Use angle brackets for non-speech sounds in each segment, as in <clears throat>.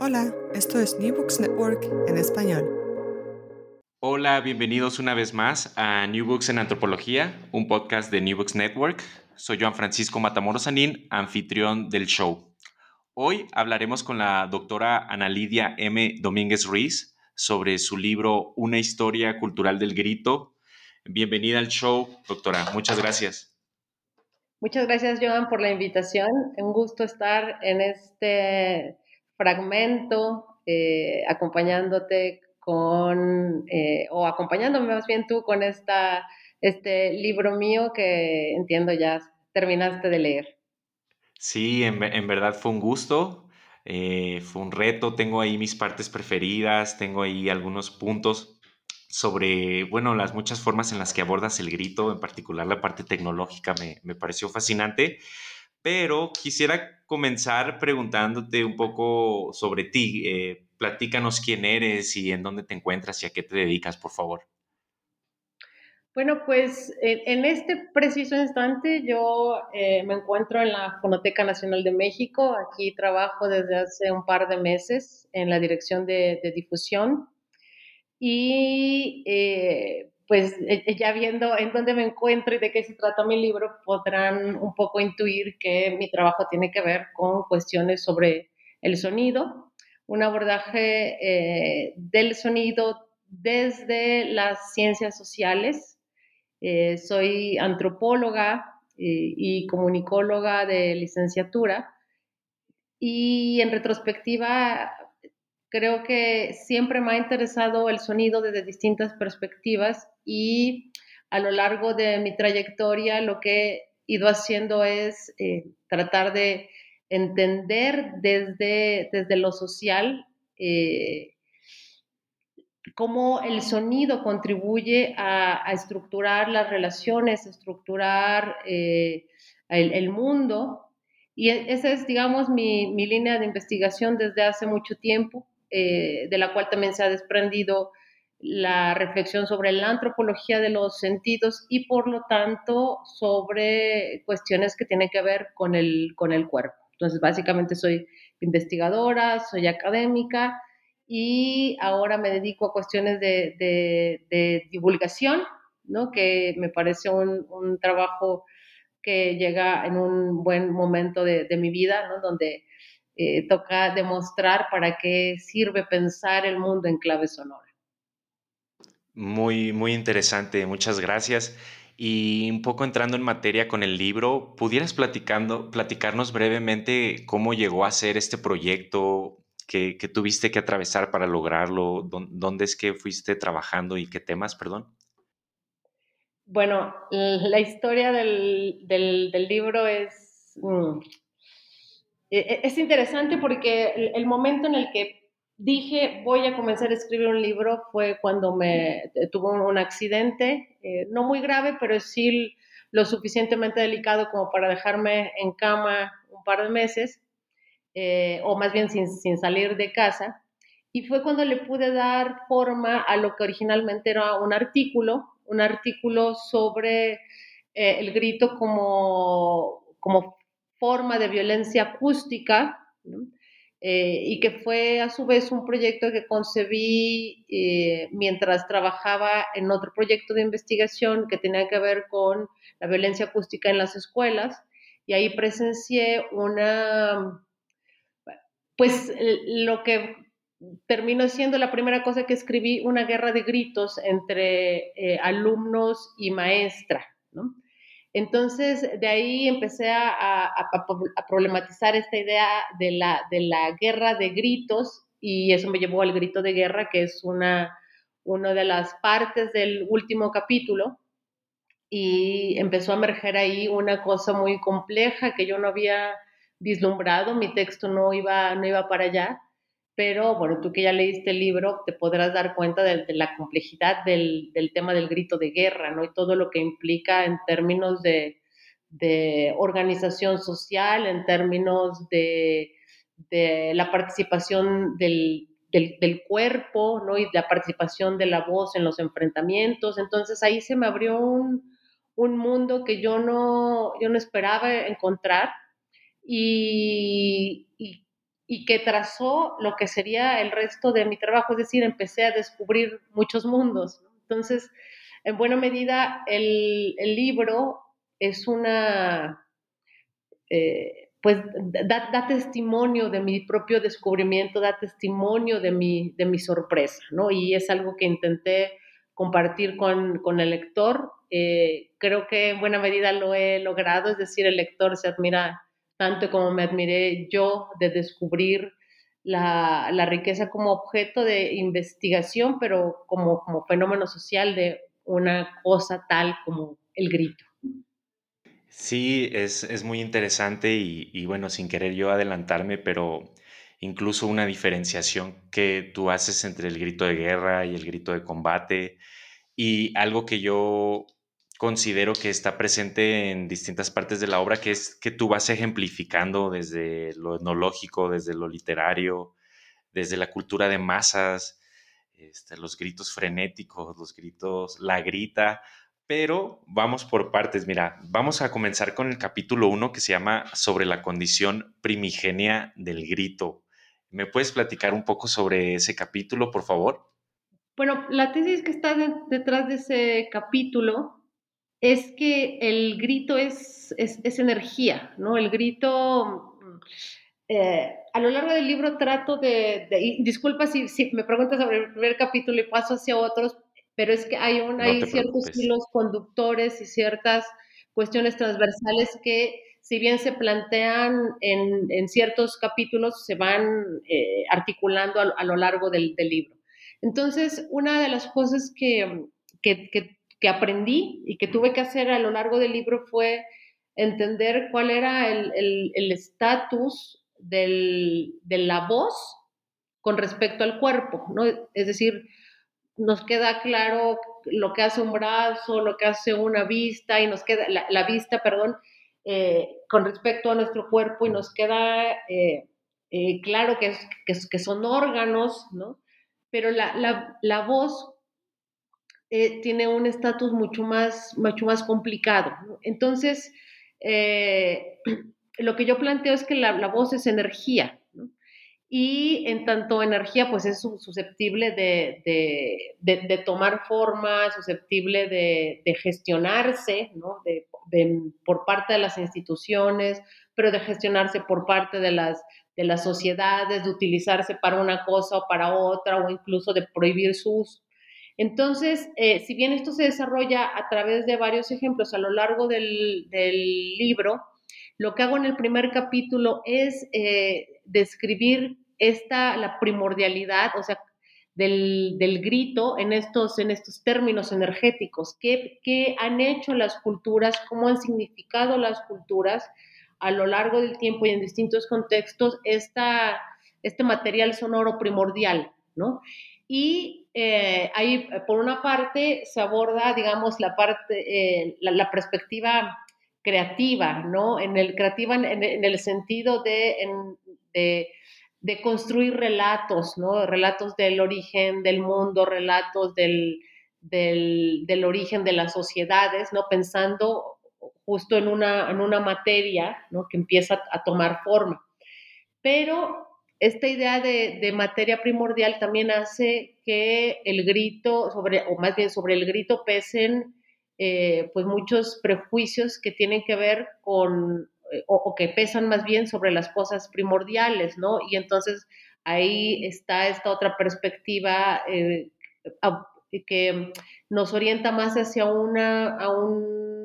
Hola, esto es New Books Network en español. Hola, bienvenidos una vez más a New Books en Antropología, un podcast de New Books Network. Soy Juan Francisco Matamoros Sanín, anfitrión del show. Hoy hablaremos con la doctora Ana Lidia M. Domínguez Ruiz sobre su libro Una historia cultural del grito. Bienvenida al show, doctora. Muchas gracias. Muchas gracias, Joan, por la invitación. Un gusto estar en este fragmento eh, acompañándote con, eh, o acompañándome más bien tú con esta, este libro mío que entiendo ya terminaste de leer. Sí, en, en verdad fue un gusto, eh, fue un reto, tengo ahí mis partes preferidas, tengo ahí algunos puntos sobre, bueno, las muchas formas en las que abordas el grito, en particular la parte tecnológica me, me pareció fascinante, pero quisiera comenzar preguntándote un poco sobre ti. Eh, platícanos quién eres y en dónde te encuentras y a qué te dedicas, por favor. Bueno, pues en este preciso instante yo eh, me encuentro en la Fonoteca Nacional de México. Aquí trabajo desde hace un par de meses en la dirección de, difusión. Y eh, pues eh, eh, ya viendo en dónde me encuentro y de qué se trata mi libro, podrán un poco intuir que mi trabajo tiene que ver con cuestiones sobre el sonido, un abordaje eh, del sonido desde las ciencias sociales. soy antropóloga y comunicóloga de licenciatura y en retrospectiva creo que siempre me ha interesado el sonido desde distintas perspectivas y a lo largo de mi trayectoria lo que he ido haciendo es eh, tratar de entender desde, desde lo social eh, cómo el sonido contribuye a, estructurar las relaciones, estructurar eh, el, mundo. Y e, esa es, digamos, mi, mi, línea de investigación desde hace mucho tiempo, de la cual también se ha desprendido la reflexión sobre la antropología de los sentidos y por lo tanto sobre cuestiones que tienen que ver con el, con el cuerpo. Entonces, básicamente soy investigadora, soy académica y ahora me dedico a cuestiones de, divulgación, ¿no? que me parece un, trabajo que llega en un buen momento de, mi vida, ¿no? donde eh, toca demostrar para qué sirve pensar el mundo en clave sonora. Muy, muy interesante, muchas gracias. Y un poco entrando en materia con el libro, ¿pudieras platicando, platicarnos brevemente cómo llegó a ser este proyecto que, tuviste que atravesar para lograrlo? ¿Dónde es que fuiste trabajando y qué temas, perdón? Bueno, la historia del, libro es, mm, es interesante porque el momento en el que dije, voy a comenzar a escribir un libro, fue cuando me eh, tuvo un accidente, eh, no muy grave, pero sí lo suficientemente delicado como para dejarme en cama un par de meses, eh, o más bien sin, sin, salir de casa. Y fue cuando le pude dar forma a lo que originalmente era un artículo, un artículo sobre el grito como, como forma de violencia acústica, ¿no? Eh, y que fue a su vez un proyecto que concebí eh, mientras trabajaba en otro proyecto de investigación que tenía que ver con la violencia acústica en las escuelas y ahí presencié una, pues lo que terminó siendo la primera cosa que escribí, una guerra de gritos entre eh, alumnos y maestra, ¿no? Entonces, de ahí empecé a, problematizar esta idea de la, guerra de gritos y eso me llevó al grito de guerra, que es una, una de las partes del último capítulo. Y empezó a emerger ahí una cosa muy compleja que yo no había vislumbrado, mi texto no iba, no iba para allá pero bueno, tú que ya leíste el libro, te podrás dar cuenta de, la complejidad del, tema del grito de guerra, ¿no? Y todo lo que implica en términos de, organización social, en términos de, la participación del, cuerpo, ¿no? Y la participación de la voz en los enfrentamientos. Entonces ahí se me abrió un, mundo que yo no, yo no esperaba encontrar. y, que trazó lo que sería el resto de mi trabajo, es decir, empecé a descubrir muchos mundos. Entonces, en buena medida, el, libro es una, eh, pues da, testimonio de mi propio descubrimiento, da testimonio de mi, de mi sorpresa, ¿no? Y es algo que intenté compartir con, el lector. Eh, creo que en buena medida lo he logrado, es decir, el lector se admira tanto como me admiré yo de descubrir la, riqueza como objeto de investigación, pero como, como fenómeno social de una cosa tal como el grito. Sí, es, muy interesante y, y, bueno, sin querer yo adelantarme, pero incluso una diferenciación que tú haces entre el grito de guerra y el grito de combate y algo que yo considero que está presente en distintas partes de la obra, que es que tú vas ejemplificando desde lo etnológico, desde lo literario, desde la cultura de masas, este, los gritos frenéticos, los gritos, la grita, pero vamos por partes. Mira, vamos a comenzar con el capítulo 1 que se llama Sobre la condición primigenia del grito. ¿Me puedes platicar un poco sobre ese capítulo, por favor? Bueno, la tesis que está detrás de ese capítulo es que el grito es, es, energía, ¿no? El grito, eh, a lo largo del libro trato de, disculpa si, si, me preguntas sobre el primer capítulo y paso hacia otros, pero es que hay, un, hay ciertos hilos conductores y ciertas cuestiones transversales que si bien se plantean en, en ciertos capítulos, se van eh, articulando a, lo largo del, del, libro. Entonces, una de las cosas que, que, que que aprendí y que tuve que hacer a lo largo del libro fue entender cuál era el estatus de la voz con respecto al cuerpo, ¿no? Es decir, nos queda claro lo que hace un brazo, lo que hace una vista, y nos queda, la, vista, perdón, eh, con respecto a nuestro cuerpo, y nos queda eh, eh, claro que, que, son órganos, ¿no? Pero la, la, la voz eh, tiene un estatus mucho más, mucho más complicado. Entonces, eh, <clears throat> lo que yo planteo es que la, voz es energía, y en tanto energía, pues es susceptible de, tomar forma, susceptible de, gestionarse por parte de las instituciones, pero de gestionarse por parte de las, de las sociedades, de utilizarse para una cosa o para otra, o incluso de prohibir su uso. Entonces, eh, si bien esto se desarrolla a través de varios ejemplos a lo largo del, libro, lo que hago en el primer capítulo es eh, describir esta, la primordialidad, o sea, del, grito en estos, en estos términos energéticos. ¿Qué, ¿Qué, han hecho las culturas? ¿Cómo han significado las culturas a lo largo del tiempo y en distintos contextos esta, este material sonoro primordial? ¿no? Y eh, ahí, por una parte, se aborda, digamos, la parte, eh, la, perspectiva creativa, ¿no? En el creativa en, el sentido de, de, construir relatos, ¿no? Relatos del origen del mundo, relatos del, del, origen de las sociedades, ¿no? Pensando justo en una, en una materia, ¿no? Que empieza a tomar forma. Pero esta idea de, materia primordial también hace que el grito, sobre, o más bien sobre el grito, pesen eh, pues muchos prejuicios que tienen que ver con, eh, o, que pesan más bien sobre las cosas primordiales, ¿no? Y entonces ahí está esta otra perspectiva eh, que nos orienta más hacia, una, a un,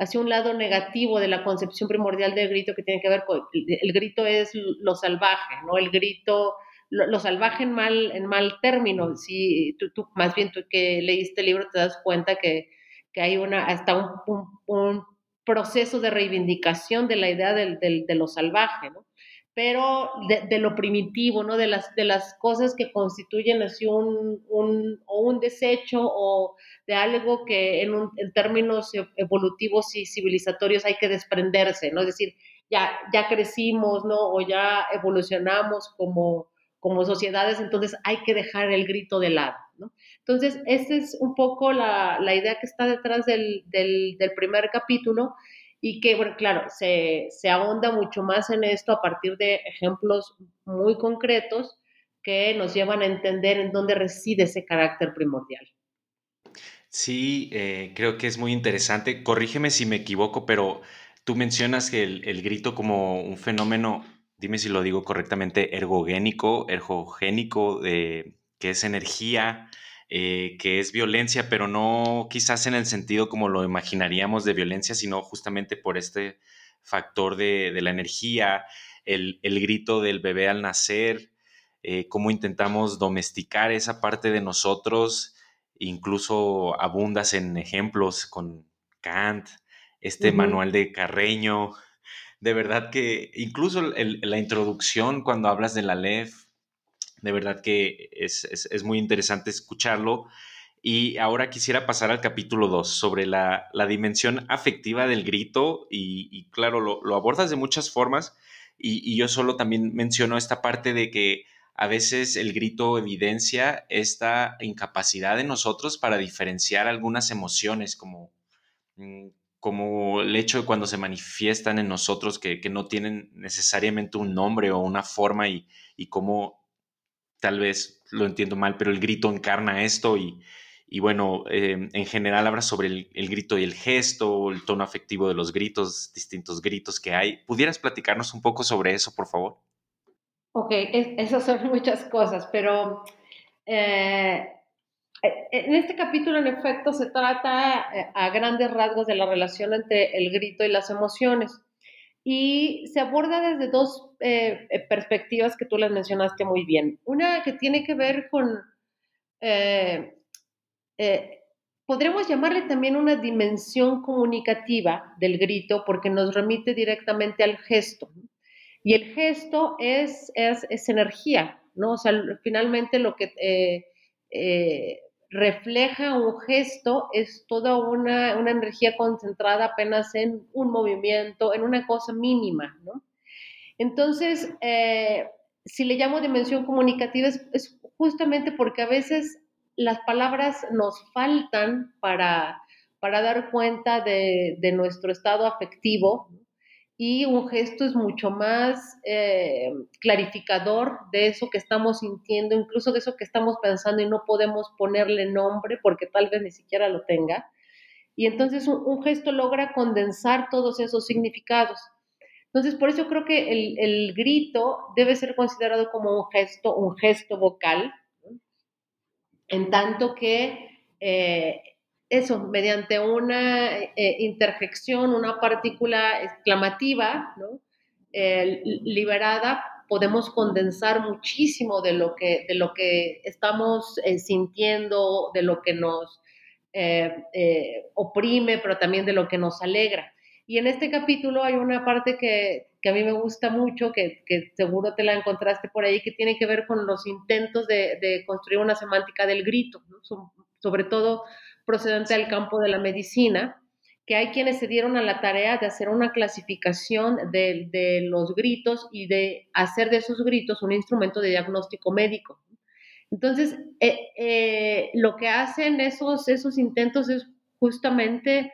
hacia un lado negativo de la concepción primordial del grito que tiene que ver con, el, grito es lo salvaje, ¿no? El grito lo, salvaje en mal, en mal término. Si tú, tú, más bien tú que leíste el libro te das cuenta que, que hay una, hasta un, un, proceso de reivindicación de la idea del, del, de lo salvaje, ¿no? Pero de, de, lo primitivo, ¿no? De las, de las cosas que constituyen así un, un, o un desecho o de algo que en, un, en, términos evolutivos y civilizatorios hay que desprenderse, ¿no? Es decir, ya, ya crecimos, ¿no? O ya evolucionamos como, como sociedades, entonces hay que dejar el grito de lado. ¿no? Entonces, esa es un poco la, la idea que está detrás del, del, del, primer capítulo y que, bueno, claro, se, se ahonda mucho más en esto a partir de ejemplos muy concretos que nos llevan a entender en dónde reside ese carácter primordial. Sí, eh, creo que es muy interesante. Corrígeme si me equivoco, pero tú mencionas que el, el grito como un fenómeno dime si lo digo correctamente, ergogénico, ergogénico, de, que es energía, eh, que es violencia, pero no quizás en el sentido como lo imaginaríamos de violencia, sino justamente por este factor de, la energía, el, grito del bebé al nacer, eh, cómo intentamos domesticar esa parte de nosotros, incluso abundas en ejemplos con Kant, este manual de Carreño, de verdad que incluso la introducción cuando hablas de la LEF, de verdad que es, muy interesante escucharlo. Y ahora quisiera pasar al capítulo 2 sobre la, dimensión afectiva del grito y, claro, lo, abordas de muchas formas y, yo solo también menciono esta parte de que a veces el grito evidencia esta incapacidad de nosotros para diferenciar algunas emociones como mm, como el hecho de cuando se manifiestan en nosotros que, no tienen necesariamente un nombre o una forma y, y cómo tal vez lo entiendo mal, pero el grito encarna esto y, bueno, eh, en general habla sobre el, grito y el gesto, el tono afectivo de los gritos, distintos gritos que hay. ¿Pudieras platicarnos un poco sobre eso, por favor? Ok, esas son <laughs> muchas cosas, pero eh, eh, en este capítulo, en efecto, se trata a grandes rasgos de la relación entre el grito y las emociones. Y se aborda desde dos eh, perspectivas que tú las mencionaste muy bien. Una que tiene que ver con, podríamos llamarle también una dimensión comunicativa del grito, porque nos remite directamente al gesto. Y el gesto es, es, es energía, ¿no? O sea, finalmente lo que refleja un gesto, es toda una, energía concentrada apenas en un movimiento, en una cosa mínima, ¿no? Entonces, eh, si le llamo dimensión comunicativa es, justamente porque a veces las palabras nos faltan para, para dar cuenta de, de nuestro estado afectivo, y un gesto es mucho más eh, clarificador de eso que estamos sintiendo, incluso de eso que estamos pensando y no podemos ponerle nombre porque tal vez ni siquiera lo tenga. Y entonces un, gesto logra condensar todos esos significados. Entonces, por eso creo que el, grito debe ser considerado como un gesto, un gesto vocal, en tanto que eh, eso, mediante una eh, interjección, una partícula exclamativa, eh, liberada, podemos condensar muchísimo de lo que, de lo que estamos eh, sintiendo, de lo que nos oprime, pero también de lo que nos alegra. Y en este capítulo hay una parte que, a mí me gusta mucho, que, seguro te la encontraste por ahí, que tiene que ver con los intentos de, construir una semántica del grito, sobre todo procedente del campo de la medicina, que hay quienes se dieron a la tarea de hacer una clasificación de, los gritos y de hacer de esos gritos un instrumento de diagnóstico médico. Entonces, eh, eh, lo que hacen esos, esos intentos es justamente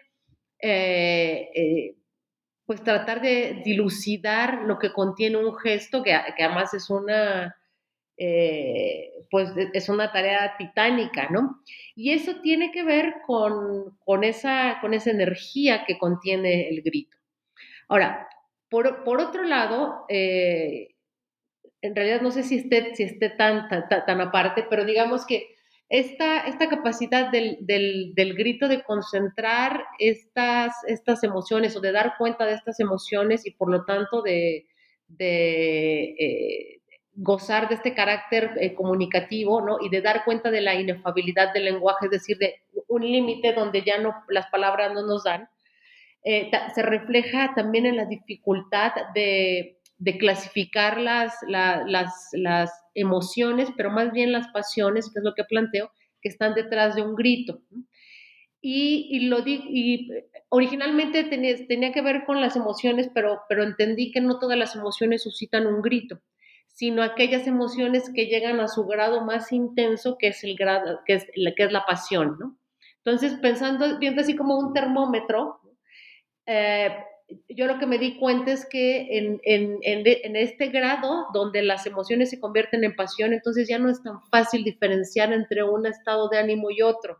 eh, pues tratar de dilucidar lo que contiene un gesto, que, que además es una, pues es una tarea titánica, ¿no? Y eso tiene que ver con, esa, con esa energía que contiene el grito. Ahora, Por, por otro lado, eh, en realidad no sé si esté, si esté tan, tan, aparte, pero digamos que esta, esta capacidad del, del, grito de concentrar estas, estas emociones o de dar cuenta de estas emociones y por lo tanto de, de eh, gozar de este carácter eh, comunicativo, ¿no? Y de dar cuenta de la inefabilidad del lenguaje, es decir, de un límite donde ya no, las palabras no nos dan, eh, se refleja también en la dificultad de, de clasificar las, emociones, pero más bien las pasiones, que es lo que planteo, que están detrás de un grito. Y, lo y originalmente tenía, que ver con las emociones, pero entendí que no todas las emociones suscitan un grito, sino aquellas emociones que llegan a su grado más intenso, que es el grado, que es, que es la pasión, ¿no? Entonces, pensando, viendo así como un termómetro, eh, yo lo que me di cuenta es que en, en, en, este grado donde las emociones se convierten en pasión, entonces ya no es tan fácil diferenciar entre un estado de ánimo y otro.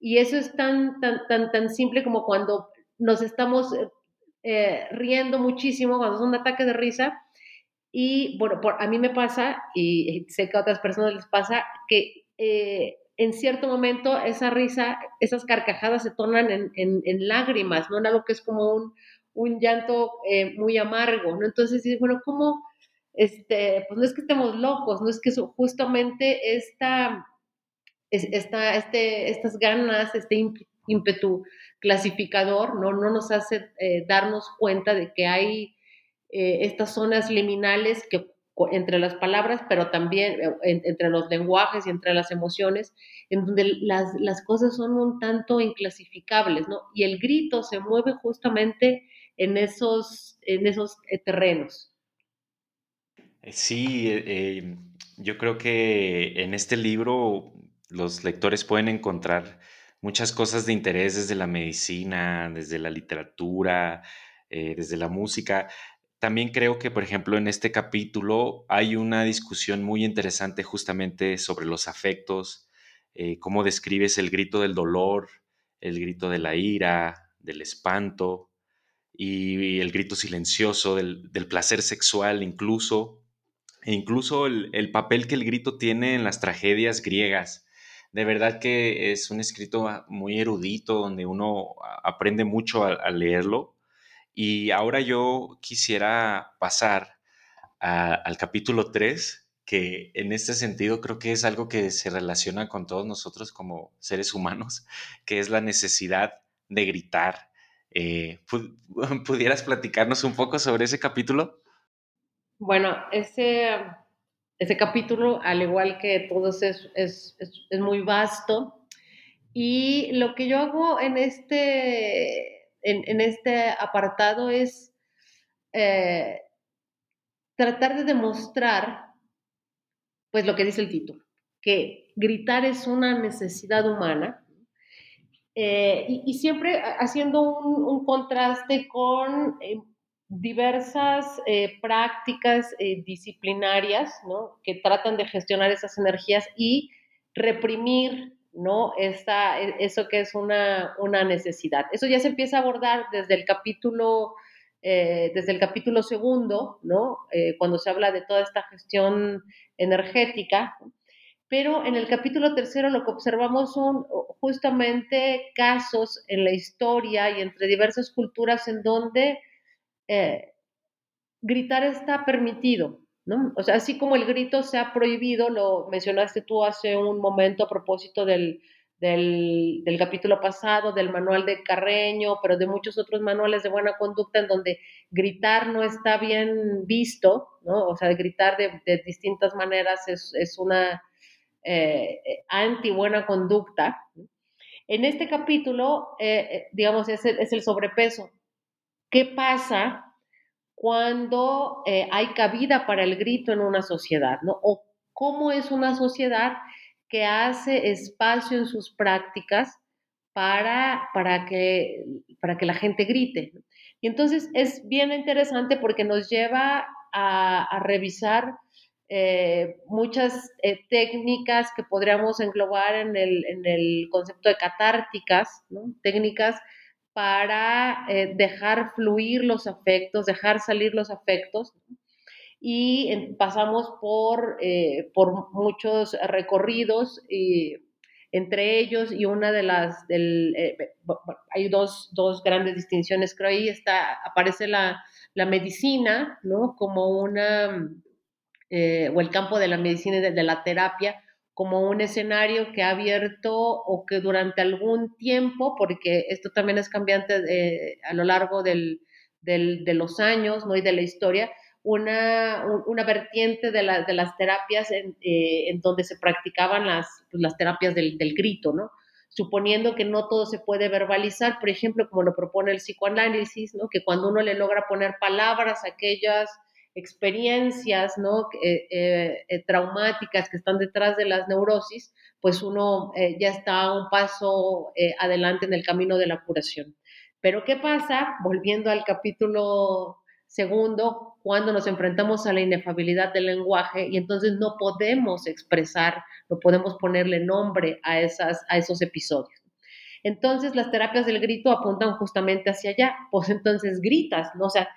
Y eso es tan, tan, tan, tan simple como cuando nos estamos eh, riendo muchísimo, cuando es un ataque de risa. Y bueno, por, a mí me pasa, y sé que a otras personas les pasa, que eh, en cierto momento esa risa, esas carcajadas se tornan en, en, en lágrimas, ¿no? En algo que es como un, un llanto eh, muy amargo, ¿no? Entonces, bueno, ¿cómo? Este, pues no es que estemos locos, no es que justamente esta, esta, este, estas ganas, este ímpetu clasificador, ¿no? No nos hace eh, darnos cuenta de que hay eh, estas zonas liminales que entre las palabras, pero también entre los lenguajes y entre las emociones, en donde las, las, cosas son un tanto inclasificables, ¿no? Y el grito se mueve justamente en esos, en esos eh, terrenos. Eh, sí, eh, yo creo que en este libro los lectores pueden encontrar muchas cosas de interés desde la medicina, desde la literatura, desde la música. También creo que, por ejemplo, en este capítulo hay una discusión muy interesante justamente sobre los afectos, cómo describes el grito del dolor, el grito de la ira, del espanto, y el grito silencioso del, placer sexual incluso, e incluso el, papel que el grito tiene en las tragedias griegas. De verdad que es un escrito muy erudito donde uno aprende mucho al leerlo. Y ahora yo quisiera pasar al capítulo 3, que en este sentido creo que es algo que se relaciona con todos nosotros como seres humanos, <laughs> que es la necesidad de gritar eh, <laughs> ¿Pudieras platicarnos un poco sobre ese capítulo? Bueno, ese, ese capítulo, al igual que todos, es, es, es, muy vasto. Y lo que yo hago en este, en, este apartado es eh, tratar de demostrar, pues lo que dice el título, que gritar es una necesidad humana eh, y, siempre haciendo un, contraste con eh, diversas prácticas disciplinarias ¿no? que tratan de gestionar esas energías y reprimir ¿no? Esta, e, eso que es una, una, necesidad. Eso ya se empieza a abordar desde el capítulo, desde el capítulo segundo, ¿no? cuando se habla de toda esta gestión energética. Pero en el capítulo tercero lo que observamos son justamente casos en la historia y entre diversas culturas en donde eh, gritar está permitido, O sea, así como el grito se ha prohibido, lo mencionaste tú hace un momento a propósito del, del, capítulo pasado, del manual de Carreño, pero de muchos otros manuales de buena conducta en donde gritar no está bien visto, ¿no? O sea, gritar de, de distintas maneras es, es una eh, eh, anti buena conducta. En este capítulo, eh, digamos, es el, sobrepeso. ¿Qué pasa cuando hay cabida para el grito en una sociedad? ¿no? O cómo es una sociedad que hace espacio en sus prácticas para, para, que, para que la gente grite. Y entonces es bien interesante porque nos lleva a, revisar eh, muchas eh, técnicas que podríamos englobar en el, en el, concepto de catárticas, técnicas para eh, dejar fluir los afectos, dejar salir los afectos. Y pasamos por, eh, por muchos recorridos, y, entre ellos, y una de las, del, eh, hay dos, dos, grandes distinciones, creo ahí está, aparece la, la medicina, ¿no? Como una, o el campo de la medicina y de la terapia, como un escenario que ha abierto o que durante algún tiempo, porque esto también es cambiante eh, a lo largo del, de los años ¿no? y de la historia, una, una vertiente de, de las terapias en, eh, en, donde se practicaban las, pues, terapias del, del, grito, ¿no? suponiendo que no todo se puede verbalizar, por ejemplo, como lo propone el psicoanálisis, ¿no? que cuando uno le logra poner palabras a aquellas experiencias ¿no? Eh, eh, eh, traumáticas que están detrás de las neurosis, pues uno ya está un paso adelante en el camino de la curación. Pero ¿qué pasa? Volviendo al capítulo segundo, cuando nos enfrentamos a la inefabilidad del lenguaje y entonces no podemos expresar, no podemos ponerle nombre a, esas, a esos episodios. Entonces las terapias del grito apuntan justamente hacia allá, pues entonces gritas, ¿no? O sea,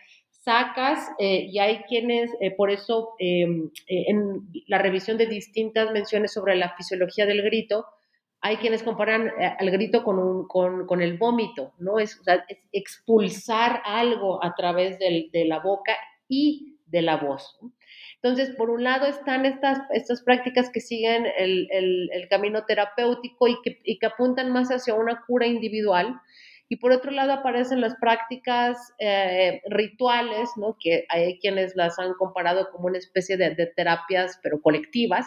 sacas eh, y hay quienes, eh, por eso em, eh, en la revisión de distintas menciones sobre la fisiología del grito, hay quienes comparan al grito con, un, con, con, el vómito, ¿no? Es, expulsar algo a través del, de la boca y de la voz. Entonces, por un lado están estas, estas prácticas que siguen el, el, el camino terapéutico y que, y que apuntan más hacia una cura individual, y por otro lado aparecen las prácticas eh, rituales, ¿no? que hay quienes las han comparado como una especie de, terapias, pero colectivas.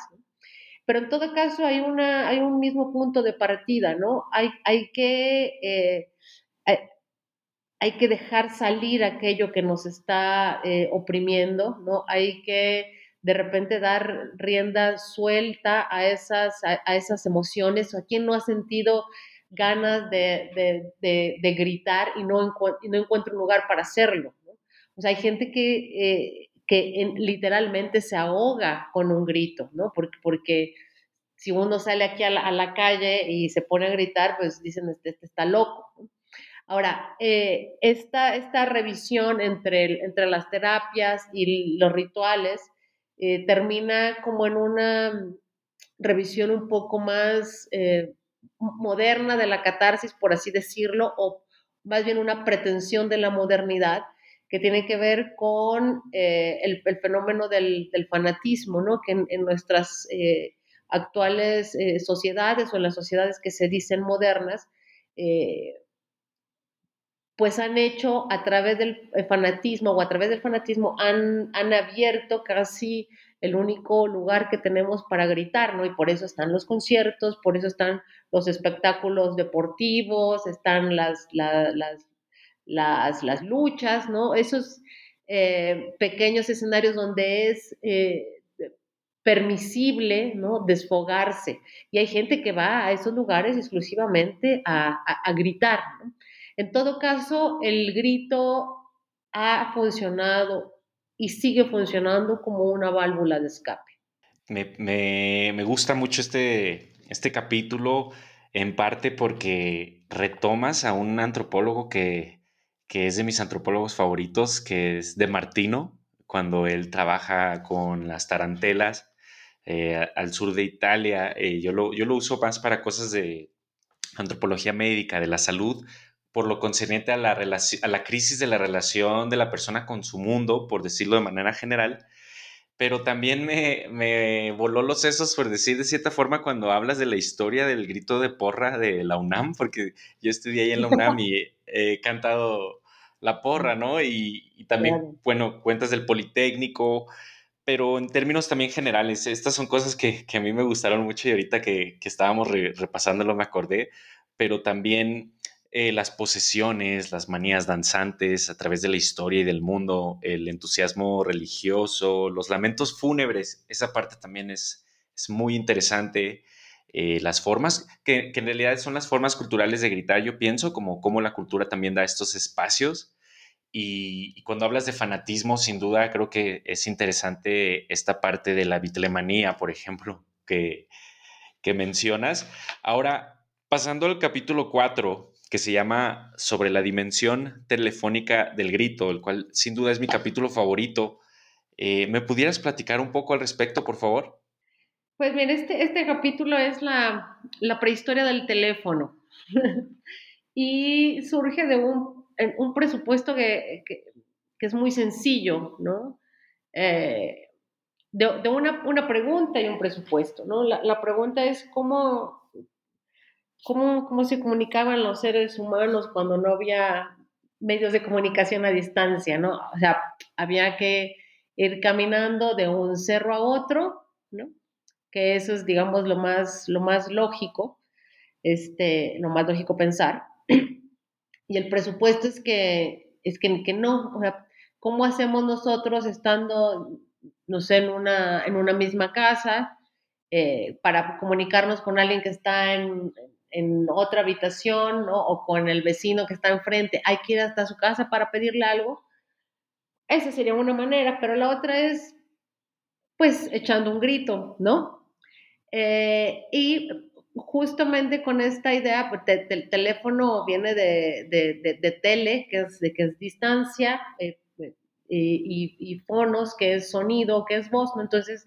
Pero en todo caso hay, una, hay un mismo punto de partida, ¿no? Hay, hay que... Eh, hay, que dejar salir aquello que nos está eh, oprimiendo, ¿no? Hay que de repente dar rienda suelta a esas, a, a esas emociones, a quien no ha sentido ganas de, gritar y no, no encuentro un lugar para hacerlo. O sea, hay gente que, eh, que literalmente se ahoga con un grito, ¿no? Porque, porque si uno sale aquí a la, calle y se pone a gritar, pues dicen, este, este está loco. Ahora, eh, esta, esta, revisión entre, entre las terapias y los rituales eh, termina como en una revisión un poco más moderna de la catarsis, por así decirlo, o más bien una pretensión de la modernidad que tiene que ver con eh, el, fenómeno del, fanatismo, ¿no? que en, nuestras eh, actuales eh, sociedades o en las sociedades que se dicen modernas, pues han hecho a través del fanatismo o a través del fanatismo han, han abierto casi el único lugar que tenemos para gritar, ¿no? Y por eso están los conciertos, por eso están los espectáculos deportivos, están las, las, las, luchas, ¿no? Esos eh, pequeños escenarios donde es eh, permisible, ¿no? Desfogarse. Y hay gente que va a esos lugares exclusivamente a, a gritar. En todo caso, el grito ha funcionado y sigue funcionando como una válvula de escape. Me, gusta mucho este, este capítulo, en parte porque retomas a un antropólogo que, es de mis antropólogos favoritos, que es de Martino, cuando él trabaja con las tarantelas eh, al sur de Italia. Eh, yo, lo, yo lo uso más para cosas de antropología médica, de la salud, por lo concerniente a la, a la crisis de la relación de la persona con su mundo, por decirlo de manera general, pero también me, me, voló los sesos, por decir de cierta forma, cuando hablas de la historia del grito de porra de la UNAM, porque yo estudié ahí en la UNAM <laughs> y he cantado la porra, ¿no? Y, también, bueno, cuentas del Politécnico, pero en términos también generales, estas son cosas que, a mí me gustaron mucho y ahorita que, estábamos repasándolo me acordé, pero también eh, las posesiones, las manías danzantes a través de la historia y del mundo, el entusiasmo religioso, los lamentos fúnebres, esa parte también es, es muy interesante. Eh, las formas, que, en realidad son las formas culturales de gritar, yo pienso, como cómo la cultura también da estos espacios. Y, cuando hablas de fanatismo, sin duda creo que es interesante esta parte de la bitlemanía, por ejemplo, que, que mencionas. Ahora, pasando al capítulo 4, que se llama Sobre la dimensión telefónica del grito, el cual sin duda es mi capítulo favorito. Eh, ¿Me pudieras platicar un poco al respecto, por favor? Pues bien, este, este capítulo es la, prehistoria del teléfono <laughs> y surge de un, un presupuesto que, es muy sencillo, ¿no? Eh, de, una, pregunta y un presupuesto, ¿no? La, pregunta es cómo, cómo, cómo se comunicaban los seres humanos cuando no había medios de comunicación a distancia, ¿no? O sea, había que ir caminando de un cerro a otro, ¿no? Que eso es, digamos, lo más, lo más lógico, este, lo más lógico pensar. Y el presupuesto es que, es que, no, o sea, ¿cómo hacemos nosotros estando no sé, en una, en una misma casa, eh, para comunicarnos con alguien que está en, otra habitación o con el vecino que está enfrente, hay que ir hasta su casa para pedirle algo. Esa sería una manera, pero la otra es, pues, echando un grito, ¿no? Eh, y justamente con esta idea, pues, el teléfono viene de, tele, que es, de que es distancia, eh, y, fonos, que es sonido, que es voz, ¿no? Entonces,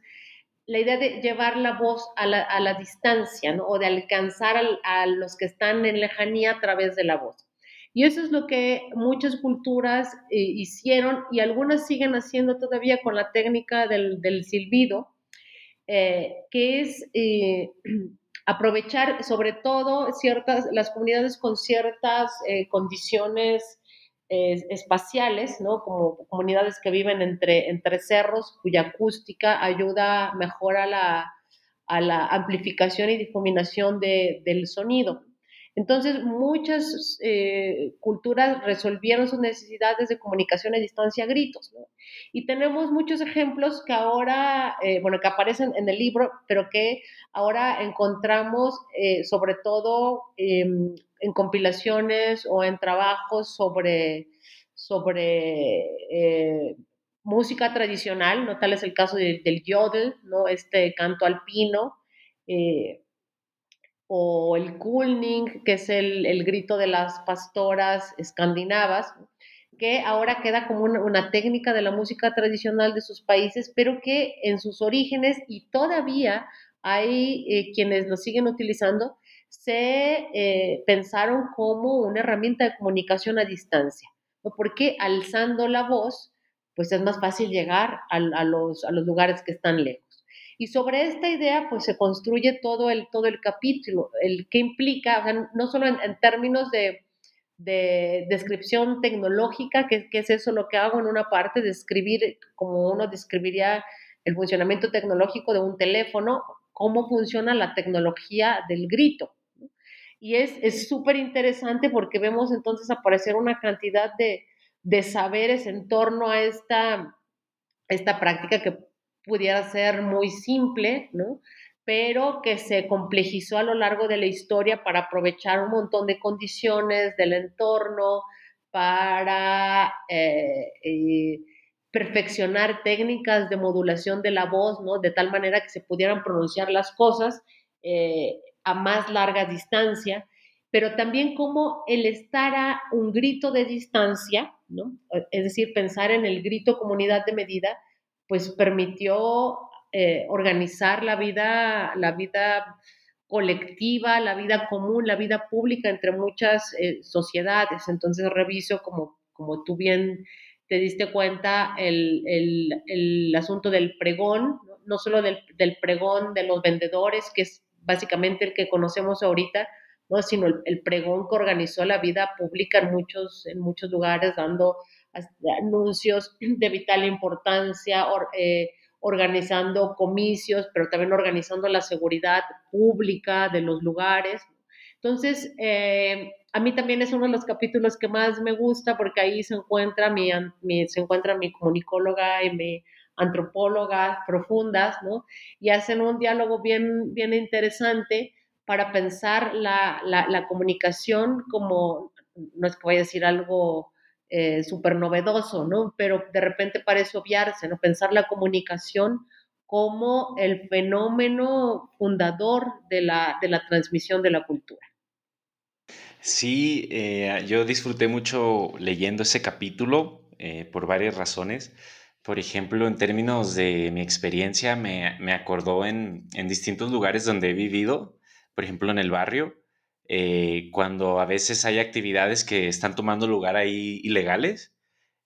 la idea de llevar la voz a la, distancia, ¿no? O de alcanzar a los que están en lejanía a través de la voz. Y eso es lo que muchas culturas eh, hicieron y algunas siguen haciendo todavía con la técnica del, silbido, eh, que es eh, <clears throat> aprovechar sobre todo ciertas, las comunidades con ciertas condiciones espaciales, ¿no? Como comunidades que viven entre, entre cerros, cuya acústica ayuda mejor a la, a la amplificación y difuminación del sonido. Entonces, muchas eh, culturas resolvieron sus necesidades de comunicación a distancia a gritos. Y tenemos muchos ejemplos que ahora, eh, bueno, que aparecen en el libro, pero que ahora encontramos eh, sobre todo en compilaciones o en trabajos sobre, sobre eh, música tradicional, ¿no? Tal es el caso del yodel, ¿no? Este canto alpino, eh, o el kulning, que es el, grito de las pastoras escandinavas, que ahora queda como una, técnica de la música tradicional de sus países, pero que en sus orígenes y todavía hay eh, quienes lo siguen utilizando, se eh, pensaron como una herramienta de comunicación a distancia, porque alzando la voz, pues es más fácil llegar a, los, a los lugares que están lejos. Y sobre esta idea, pues se construye todo el, todo el capítulo, el que implica, no solo en, términos de, de, descripción tecnológica, que, es eso lo que hago en una parte, describir como uno describiría el funcionamiento tecnológico de un teléfono, cómo funciona la tecnología del grito. Y es súper interesante porque vemos entonces aparecer una cantidad de, saberes en torno a esta, esta práctica que pudiera ser muy simple, ¿no? pero que se complejizó a lo largo de la historia para aprovechar un montón de condiciones del entorno, para eh, eh, perfeccionar técnicas de modulación de la voz, ¿no? De tal manera que se pudieran pronunciar las cosas eh, a más larga distancia, pero también como el estar a un grito de distancia, ¿no? es decir, pensar en el grito comunidad de medida, pues permitió eh, organizar la vida, la vida colectiva, la vida común, la vida pública entre muchas eh, sociedades. Entonces reviso, como, como tú bien te diste cuenta, el, el, asunto del pregón, no, solo del, del, pregón de los vendedores, que es básicamente el que conocemos ahorita, ¿no? sino el, pregón que organizó la vida pública en muchos, en muchos lugares, dando anuncios <clears throat> de vital importancia, eh, organizando comicios, pero también organizando la seguridad pública de los lugares. Entonces, eh, a mí también es uno de los capítulos que más me gusta porque ahí se encuentra mi, mi se encuentra mi comunicóloga y mi antropólogas profundas, ¿no? Y hacen un diálogo bien, bien interesante para pensar la, la, comunicación como, no es que vaya a decir algo eh, súper novedoso, ¿no? Pero de repente parece obviarse, ¿no? Pensar la comunicación como el fenómeno fundador de la, de la transmisión de la cultura. Sí, eh, yo disfruté mucho leyendo ese capítulo eh, por varias razones. Por ejemplo, en términos de mi experiencia, me, me acordó en, en, distintos lugares donde he vivido, por ejemplo, en el barrio, eh, cuando a veces hay actividades que están tomando lugar ahí ilegales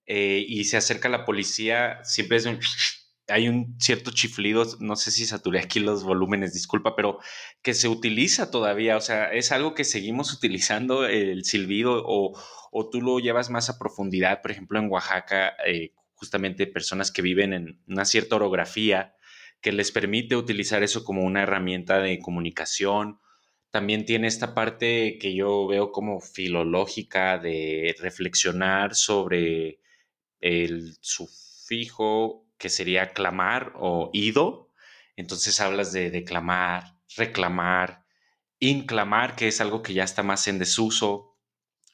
y se acerca la policía, siempre es un <laughs> hay un cierto chiflido, no sé si saturé aquí los volúmenes, disculpa, pero que se utiliza todavía, o sea, es algo que seguimos utilizando el silbido o, o tú lo llevas más a profundidad, por ejemplo, en Oaxaca, eh, justamente personas que viven en una cierta orografía que les permite utilizar eso como una herramienta de comunicación. También tiene esta parte que yo veo como filológica de reflexionar sobre el sufijo que sería clamar o ido. Entonces hablas de declamar, reclamar, inclamar, que es algo que ya está más en desuso.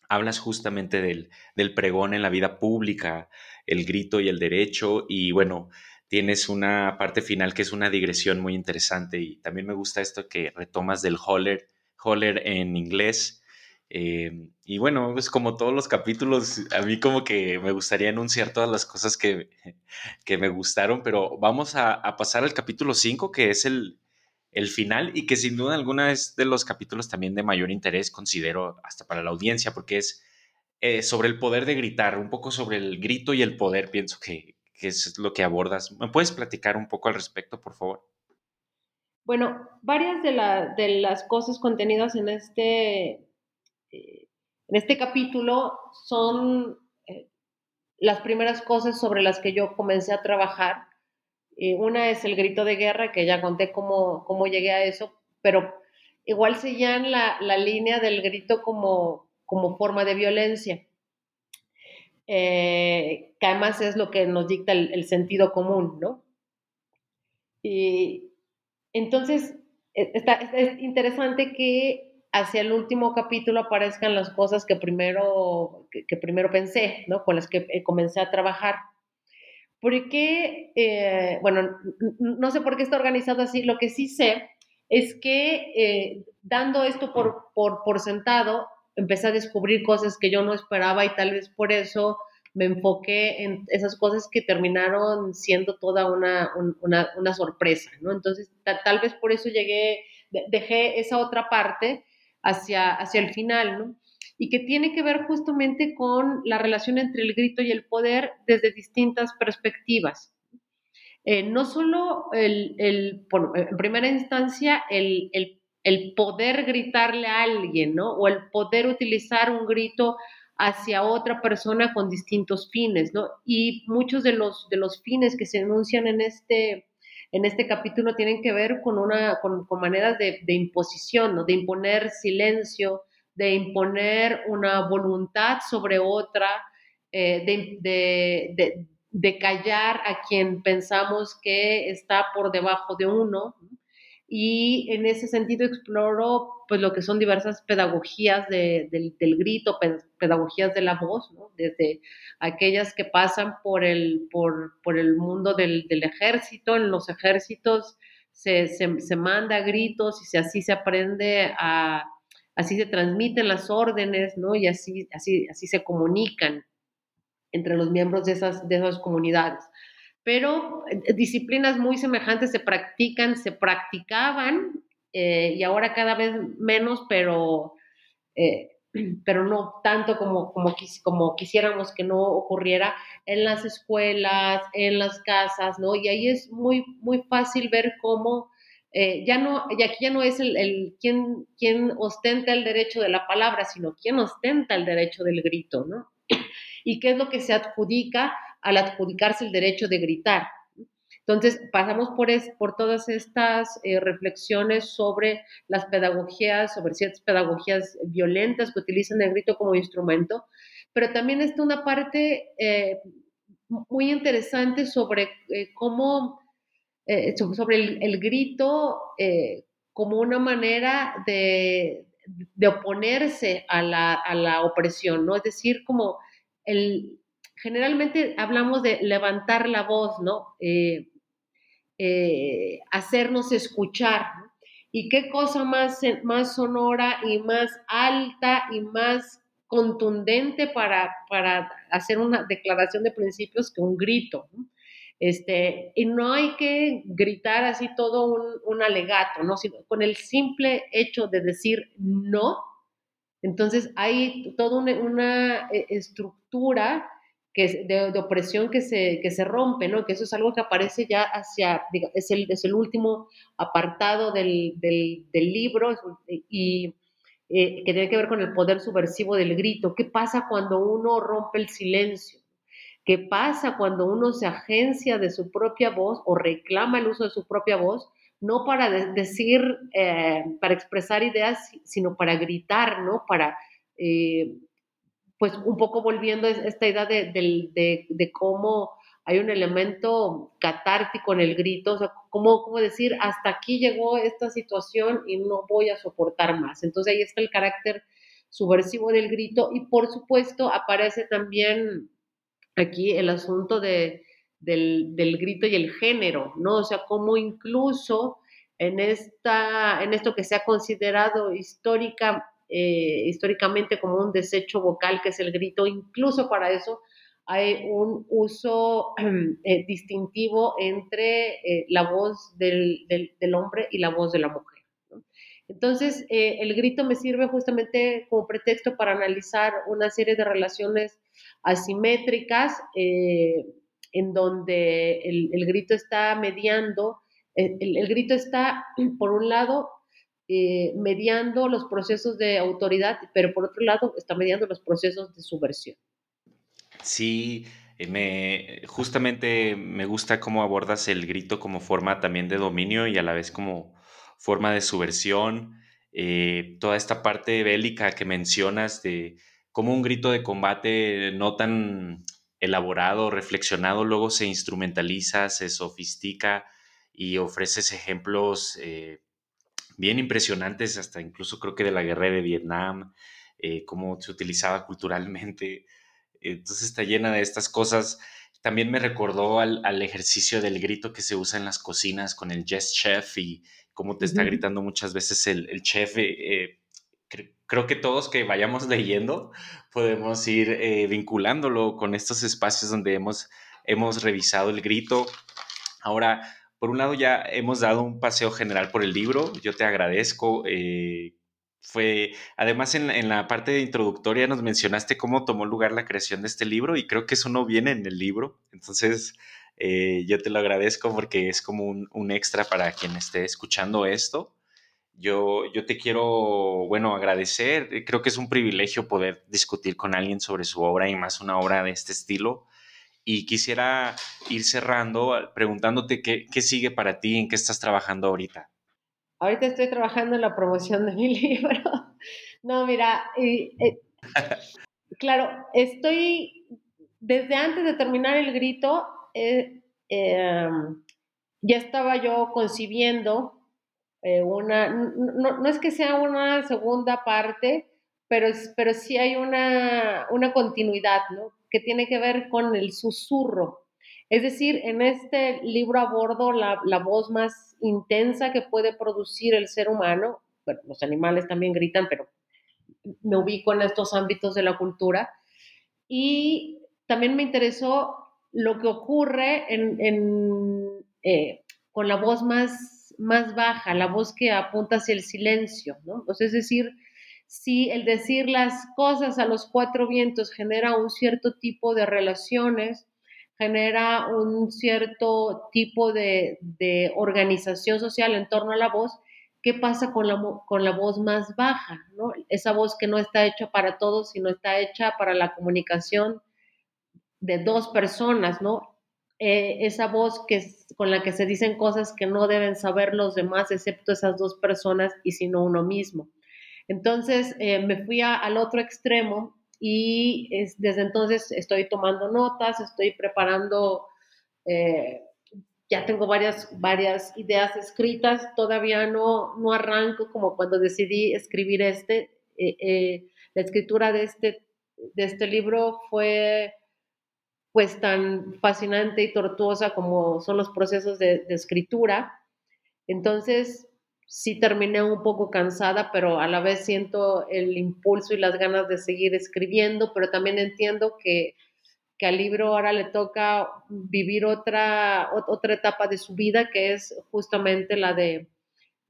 Hablas justamente del, del pregón en la vida pública, el grito y el derecho. Y bueno, tienes una parte final que es una digresión muy interesante. Y también me gusta esto que retomas del holler, holler en inglés, eh, y bueno, pues como todos los capítulos, a mí como que me gustaría anunciar todas las cosas que, que me gustaron, pero vamos a, pasar al capítulo 5, que es el, el, final y que sin duda alguna es de los capítulos también de mayor interés, considero, hasta para la audiencia, porque es eh, sobre el poder de gritar, un poco sobre el grito y el poder, pienso que, es lo que abordas. ¿Me puedes platicar un poco al respecto, por favor? Bueno, varias de, la, de las cosas contenidas en este eh, en este capítulo son eh, las primeras cosas sobre las que yo comencé a trabajar. Eh, una es el grito de guerra, que ya conté cómo, cómo llegué a eso, pero igual seguían la, la línea del grito como, como forma de violencia, que además es lo que nos dicta el, sentido común, ¿no? Y entonces, está, es interesante que hacia el último capítulo aparezcan las cosas que primero, que, primero pensé, ¿no? Con las que eh, comencé a trabajar. Porque, eh, bueno, no sé por qué está organizado así, lo que sí sé es que eh, dando esto por, por, por, sentado, empecé a descubrir cosas que yo no esperaba y tal vez por eso me enfoqué en esas cosas que terminaron siendo toda una, una, una sorpresa, ¿no? Entonces, tal vez por eso llegué, dejé esa otra parte hacia, hacia el final, ¿no? Y que tiene que ver justamente con la relación entre el grito y el poder desde distintas perspectivas. Eh, no solo el, el en primera instancia, el, el, el, poder gritarle a alguien, ¿no? O el poder utilizar un grito hacia otra persona con distintos fines, ¿no? Y muchos de los, de los fines que se enuncian en este, en este capítulo tienen que ver con, una, con, maneras de, imposición, ¿no? de imponer silencio, de imponer una voluntad sobre otra, eh, de, de, callar a quien pensamos que está por debajo de uno. Y en ese sentido exploro pues, lo que son diversas pedagogías del, grito, pedagogías de la voz, ¿no? desde aquellas que pasan por el, por, por el mundo del, del, ejército. En los ejércitos se, se, se, manda gritos y se, así se aprende a, así se transmiten las órdenes, ¿no? Y así, así, así se comunican entre los miembros de esas, de esas comunidades. Pero eh, disciplinas muy semejantes se practican, se practicaban eh, y ahora cada vez menos, pero eh, <clears throat> pero no tanto como, como, como quisiéramos que no ocurriera en las escuelas, en las casas, ¿no? Y ahí es muy, muy fácil ver cómo eh, ya no, y aquí ya no es el, el quien, quien ostenta el derecho de la palabra, sino quien ostenta el derecho del grito, ¿no? <clears throat> Y qué es lo que se adjudica al adjudicarse el derecho de gritar. Entonces, pasamos por, por todas estas eh, reflexiones sobre las pedagogías, sobre ciertas pedagogías violentas que utilizan el grito como instrumento, pero también está una parte eh, muy interesante sobre eh, cómo, sobre el, grito como una manera de, de oponerse a la, a la, opresión, ¿no? Es decir, como el, generalmente hablamos de levantar la voz, ¿no? Eh, hacernos escuchar. y qué cosa más, más sonora y más alta y más contundente para, para hacer una declaración de principios que un grito. Este, y no hay que gritar así todo un, un alegato, ¿no? Sino con el simple hecho de decir no, entonces hay toda una, eh, estructura que de, opresión que se, que se rompe, ¿no? Que eso es algo que aparece ya hacia, es, el, es el último apartado del, del, libro y eh, que tiene que ver con el poder subversivo del grito. ¿Qué pasa cuando uno rompe el silencio? ¿Qué pasa cuando uno se agencia de su propia voz o reclama el uso de su propia voz no para decir, eh, para expresar ideas, sino para gritar, ¿no? Para, eh, pues un poco volviendo a esta idea de, cómo hay un elemento catártico en el grito, o sea, cómo, cómo decir, hasta aquí llegó esta situación y no voy a soportar más. Entonces ahí está el carácter subversivo del grito y por supuesto aparece también aquí el asunto de del, grito y el género, ¿no? O sea, cómo incluso en, esta, en esto que se ha considerado histórica, eh, históricamente como un desecho vocal, que es el grito, incluso para eso hay un uso <clears throat> eh, distintivo entre eh, la voz del, del, hombre y la voz de la mujer. Entonces, el grito me sirve justamente como pretexto para analizar una serie de relaciones asimétricas en donde el, grito está mediando, el, grito está, por un lado, eh, mediando los procesos de autoridad, pero por otro lado está mediando los procesos de subversión. Sí, eh, me, justamente me gusta cómo abordas el grito como forma también de dominio y a la vez como forma de subversión. Eh, toda esta parte bélica que mencionas de cómo un grito de combate no tan elaborado, reflexionado, luego se instrumentaliza, se sofistica y ofreces ejemplos bien impresionantes, hasta incluso creo que de la guerra de Vietnam, eh, cómo se utilizaba culturalmente. Entonces está llena de estas cosas. También me recordó al, ejercicio del grito que se usa en las cocinas con el Yes Chef y cómo te está gritando muchas veces el, chef. Eh, creo que todos que vayamos leyendo podemos ir eh, vinculándolo con estos espacios donde hemos, hemos revisado el grito. Ahora, por un lado ya hemos dado un paseo general por el libro, yo te agradezco. Eh, fue, además en, la parte introductoria nos mencionaste cómo tomó lugar la creación de este libro y creo que eso no viene en el libro, entonces eh, yo te lo agradezco porque es como un, un extra para quien esté escuchando esto. Yo, yo te quiero, bueno, agradecer. Creo que es un privilegio poder discutir con alguien sobre su obra y más una obra de este estilo. Y quisiera ir cerrando preguntándote qué, qué sigue para ti, en qué estás trabajando ahorita. Ahorita estoy trabajando en la promoción de mi <laughs> libro. No, mira, eh, <laughs> claro, estoy, desde antes de terminar el grito, eh, em, ya estaba yo concibiendo eh, una, no, es que sea una segunda parte, pero, pero sí hay una, una continuidad, ¿no? Que tiene que ver con el susurro. Es decir, en este libro abordo la, la voz más intensa que puede producir el ser humano. Bueno, los animales también gritan, pero me ubico en estos ámbitos de la cultura. Y también me interesó lo que ocurre en, en, eh, con la voz más más baja, la voz que apunta hacia el silencio, ¿no? es decir, si el decir las cosas a los cuatro vientos genera un cierto tipo de relaciones, genera un cierto tipo de, organización social en torno a la voz, ¿qué pasa con la, con la voz más baja? ¿no? Esa voz que no está hecha para todos, sino está hecha para la comunicación de dos personas, ¿no? Eh, esa voz que, con la que se dicen cosas que no deben saber los demás, excepto esas dos personas y sino uno mismo. Entonces eh, me fui al otro extremo y desde entonces estoy tomando notas, estoy preparando, eh, ya tengo varias, varias ideas escritas, todavía no, no arranco como cuando decidí escribir este. la escritura de este, de este libro fue pues tan fascinante y tortuosa como son los procesos de, escritura. Entonces, sí terminé un poco cansada, pero a la vez siento el impulso y las ganas de seguir escribiendo, pero también entiendo que, que al libro ahora le toca vivir otra, otra etapa de su vida, que es justamente la de,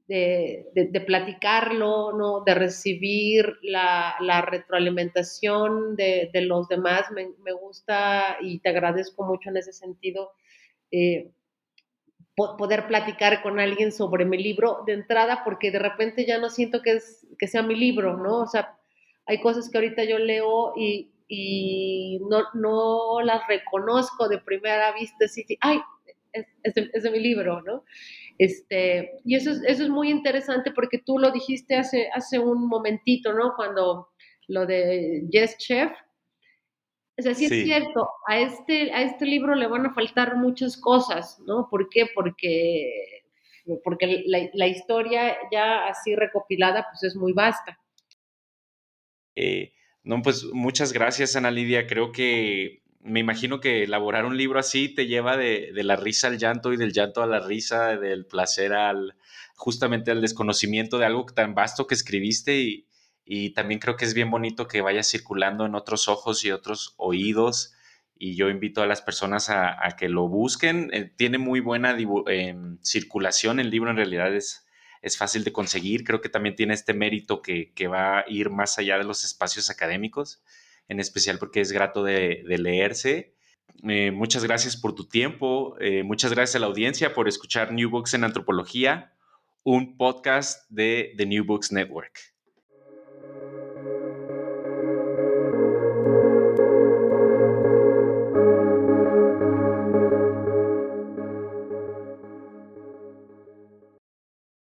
de, platicarlo, ¿no? de recibir la, la retroalimentación de, los demás. Me, me, gusta y te agradezco mucho en ese sentido. Eh, poder platicar con alguien sobre mi libro de entrada, porque de repente ya no siento que, es, que sea mi libro, ¿no? O sea, hay cosas que ahorita yo leo y, y no, no, las reconozco de primera vista, sí, sí ay, es, es, de, mi libro, ¿no? Este, y eso es, eso es muy interesante porque tú lo dijiste hace, hace un momentito, ¿no? Cuando lo de Yes Chef, o sea, sí, es cierto, a este, a este libro le van a faltar muchas cosas, ¿no? ¿Por qué? Porque, porque la, historia ya así recopilada, pues es muy vasta. Eh, no, pues muchas gracias, Ana Lidia. Creo que me imagino que elaborar un libro así te lleva de, de, la risa al llanto y del llanto a la risa, del placer al justamente al desconocimiento de algo tan vasto que escribiste y, y también creo que es bien bonito que vaya circulando en otros ojos y otros oídos y yo invito a las personas a, que lo busquen. Eh, tiene muy buena em, circulación, el libro en realidad es, es fácil de conseguir, creo que también tiene este mérito que, va a ir más allá de los espacios académicos, en especial porque es grato de, leerse. Eh, muchas gracias por tu tiempo, eh, muchas gracias a la audiencia por escuchar New Books en Antropología, un podcast de The New Books Network.